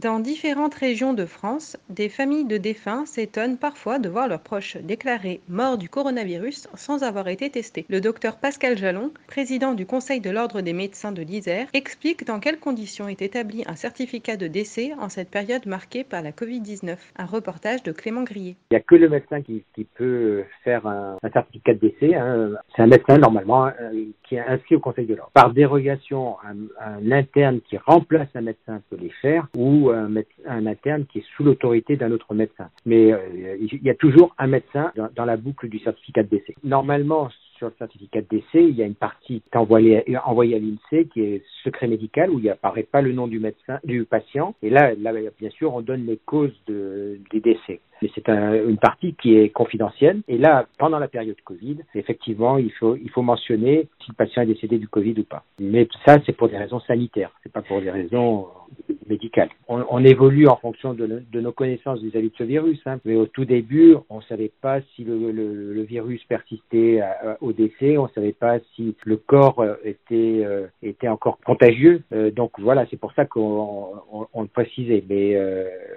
Dans différentes régions de France, des familles de défunts s'étonnent parfois de voir leurs proches déclarés morts du coronavirus sans avoir été testés. Le docteur Pascal Jalon, président du Conseil de l'Ordre des médecins de l'Isère, explique dans quelles conditions est établi un certificat de décès en cette période marquée par la Covid-19. Un reportage de Clément Grillet. Il n'y a que le médecin qui, peut faire un, certificat de décès. Hein. C'est un médecin normalement euh, qui est inscrit au Conseil de l'Ordre. Par dérogation, un interne qui remplace un médecin peut les faire ou un, interne qui est sous l'autorité d'un autre médecin. Mais euh, il y a toujours un médecin dans, la boucle du certificat de décès. Normalement, sur le certificat de décès, il y a une partie qui est envoyée, à l'INSEE qui est secret médical où il n'apparaît pas le nom du médecin, du patient. Et là, bien sûr, on donne les causes de, des décès mais c'est une partie qui est confidentielle. Et là, pendant la période Covid, effectivement, il faut, il faut mentionner si le patient est décédé du Covid ou pas. Mais ça, c'est pour des raisons sanitaires, c'est pas pour des raisons médicales. On, on évolue en fonction de, nos connaissances vis-à-vis de ce virus. Hein. Mais au tout début, on ne savait pas si le, le, le virus persistait au décès, on ne savait pas si le corps euh, était, euh, était encore contagieux. Euh, donc voilà, c'est pour ça qu'on on, le précisait. Mais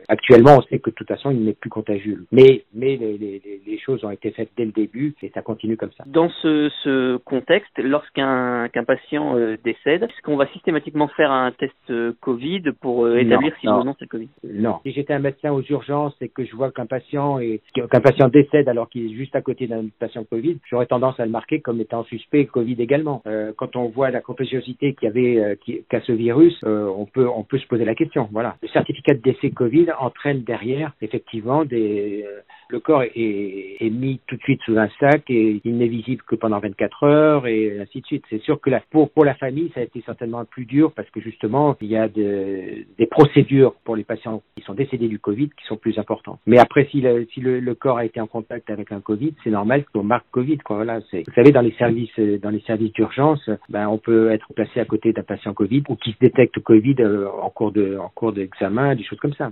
actuellement, on sait que de toute façon, il n'est plus contagieux mais, mais les, les, les, choses ont été faites dès le début et ça continue comme ça. Dans ce, ce contexte, lorsqu'un qu'un patient euh, décède, est-ce qu'on va systématiquement faire un test euh, Covid pour euh, établir si ou non c'est Covid? Non. Si j'étais un médecin aux urgences et que je vois qu'un patient est, qu'un patient décède alors qu'il est juste à côté d'un patient Covid, j'aurais tendance à le marquer comme étant suspect Covid également. quand on voit la contagiosité qu'il y avait qu'a ce virus, on peut on peut se poser la question. Voilà. Le certificat de décès Covid entraîne derrière effectivement des euh, le corps est, mis tout de suite sous un sac et il n'est visible que pendant 24 heures et ainsi de suite. C'est sûr que pour, pour la famille, ça a été certainement plus dur parce que justement, il y a des procédures pour les patients qui sont décédés du Covid qui sont plus importantes. Mais après, si le, si le, corps a été en contact avec un Covid, c'est normal qu'on marque Covid. Quoi. Voilà, vous savez, dans les services, dans les services d'urgence, ben, on peut être placé à côté d'un patient Covid ou qui se détecte Covid euh, en cours de, en cours d'examen, des choses comme ça.